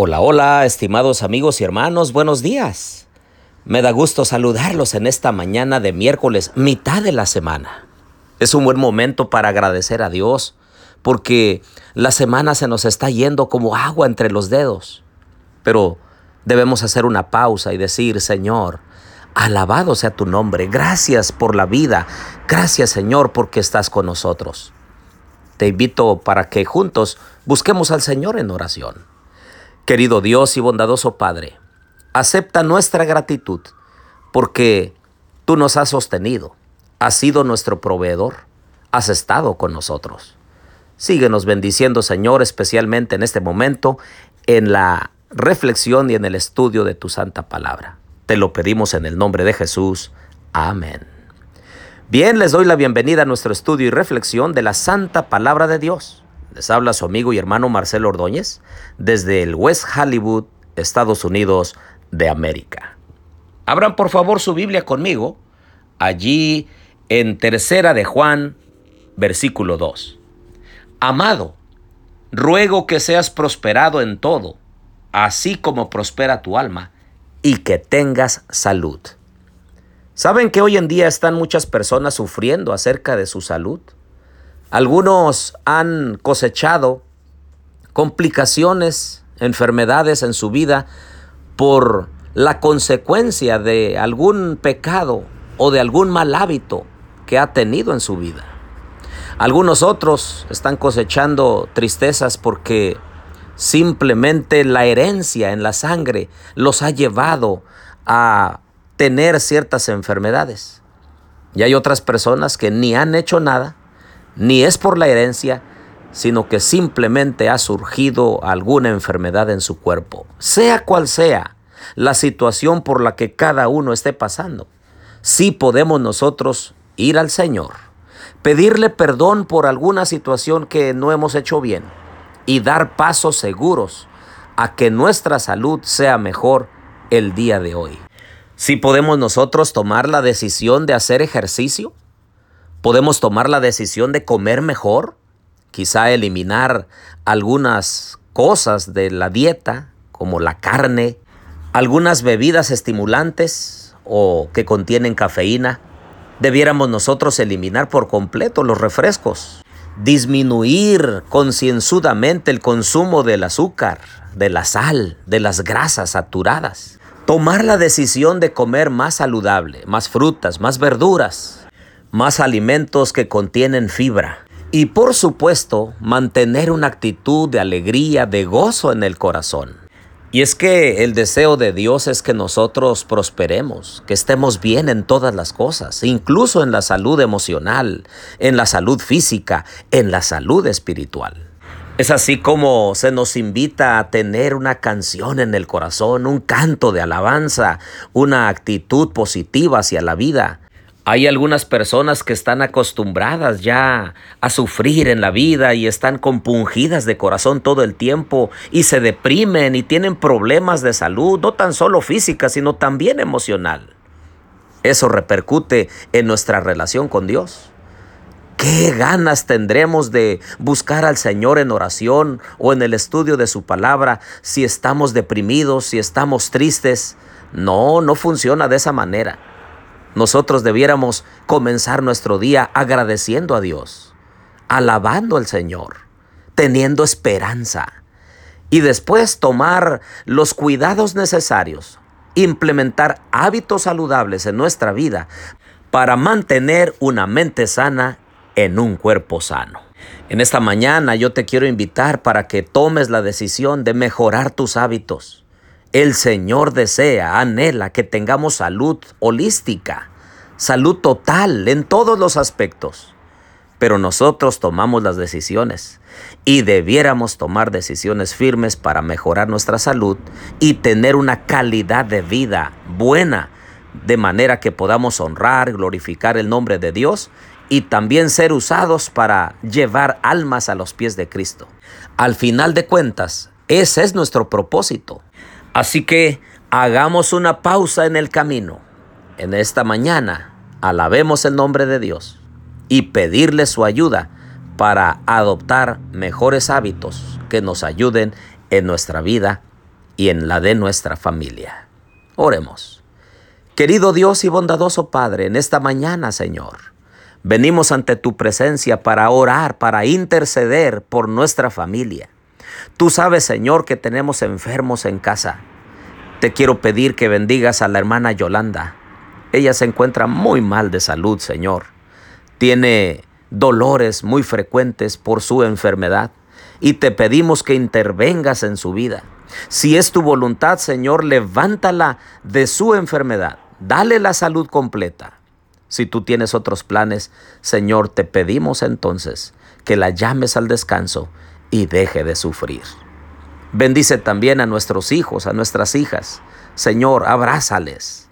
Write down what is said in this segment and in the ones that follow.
Hola, hola, estimados amigos y hermanos, buenos días. Me da gusto saludarlos en esta mañana de miércoles, mitad de la semana. Es un buen momento para agradecer a Dios, porque la semana se nos está yendo como agua entre los dedos. Pero debemos hacer una pausa y decir, Señor, alabado sea tu nombre, gracias por la vida, gracias Señor porque estás con nosotros. Te invito para que juntos busquemos al Señor en oración. Querido Dios y bondadoso Padre, acepta nuestra gratitud porque tú nos has sostenido, has sido nuestro proveedor, has estado con nosotros. Síguenos bendiciendo, Señor, especialmente en este momento, en la reflexión y en el estudio de tu santa palabra. Te lo pedimos en el nombre de Jesús. Amén. Bien, les doy la bienvenida a nuestro estudio y reflexión de la santa palabra de Dios. Les habla su amigo y hermano Marcelo Ordóñez desde el West Hollywood, Estados Unidos de América. Abran por favor su Biblia conmigo, allí en Tercera de Juan, versículo 2. Amado, ruego que seas prosperado en todo, así como prospera tu alma, y que tengas salud. ¿Saben que hoy en día están muchas personas sufriendo acerca de su salud? Algunos han cosechado complicaciones, enfermedades en su vida por la consecuencia de algún pecado o de algún mal hábito que ha tenido en su vida. Algunos otros están cosechando tristezas porque simplemente la herencia en la sangre los ha llevado a tener ciertas enfermedades. Y hay otras personas que ni han hecho nada, ni es por la herencia, sino que simplemente ha surgido alguna enfermedad en su cuerpo, sea cual sea la situación por la que cada uno esté pasando. Sí podemos nosotros ir al Señor, pedirle perdón por alguna situación que no hemos hecho bien y dar pasos seguros a que nuestra salud sea mejor el día de hoy. Si podemos nosotros tomar la decisión de hacer ejercicio, Podemos tomar la decisión de comer mejor, quizá eliminar algunas cosas de la dieta, como la carne, algunas bebidas estimulantes o que contienen cafeína. Debiéramos nosotros eliminar por completo los refrescos, disminuir concienzudamente el consumo del azúcar, de la sal, de las grasas saturadas. Tomar la decisión de comer más saludable, más frutas, más verduras, más alimentos que contienen fibra. Y por supuesto, mantener una actitud de alegría, de gozo en el corazón. Y es que el deseo de Dios es que nosotros prosperemos, que estemos bien en todas las cosas, incluso en la salud emocional, en la salud física, en la salud espiritual. Es así como se nos invita a tener una canción en el corazón, un canto de alabanza, una actitud positiva hacia la vida, hay algunas personas que están acostumbradas ya a sufrir en la vida y están compungidas de corazón todo el tiempo y se deprimen y tienen problemas de salud, no tan solo física, sino también emocional. Eso repercute en nuestra relación con Dios. ¿Qué ganas tendremos de buscar al Señor en oración o en el estudio de su palabra si estamos deprimidos, si estamos tristes? No, no funciona de esa manera. Nosotros debiéramos comenzar nuestro día agradeciendo a Dios, alabando al Señor, teniendo esperanza y después tomar los cuidados necesarios, implementar hábitos saludables en nuestra vida para mantener una mente sana en un cuerpo sano. En esta mañana yo te quiero invitar para que tomes la decisión de mejorar tus hábitos el Señor desea, anhela que tengamos salud holística, salud total en todos los aspectos. Pero nosotros tomamos las decisiones y debiéramos tomar decisiones firmes para mejorar nuestra salud y tener una calidad de vida buena, de manera que podamos honrar, glorificar el nombre de Dios y también ser usados para llevar almas a los pies de Cristo. Al final de cuentas, ese es nuestro propósito. Así que hagamos una pausa en el camino. En esta mañana, alabemos el nombre de Dios y pedirle su ayuda para adoptar mejores hábitos que nos ayuden en nuestra vida y en la de nuestra familia. Oremos. Querido Dios y bondadoso Padre, en esta mañana, Señor, venimos ante tu presencia para orar, para interceder por nuestra familia. Tú sabes, Señor, que tenemos enfermos en casa. Te quiero pedir que bendigas a la hermana Yolanda. Ella se encuentra muy mal de salud, Señor. Tiene dolores muy frecuentes por su enfermedad y te pedimos que intervengas en su vida. Si es tu voluntad, Señor, levántala de su enfermedad. Dale la salud completa. Si tú tienes otros planes, Señor, te pedimos entonces que la llames al descanso y deje de sufrir. Bendice también a nuestros hijos, a nuestras hijas. Señor, abrázales.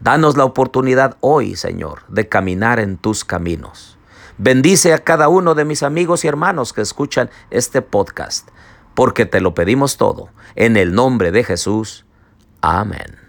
Danos la oportunidad hoy, Señor, de caminar en tus caminos. Bendice a cada uno de mis amigos y hermanos que escuchan este podcast, porque te lo pedimos todo. En el nombre de Jesús. Amén.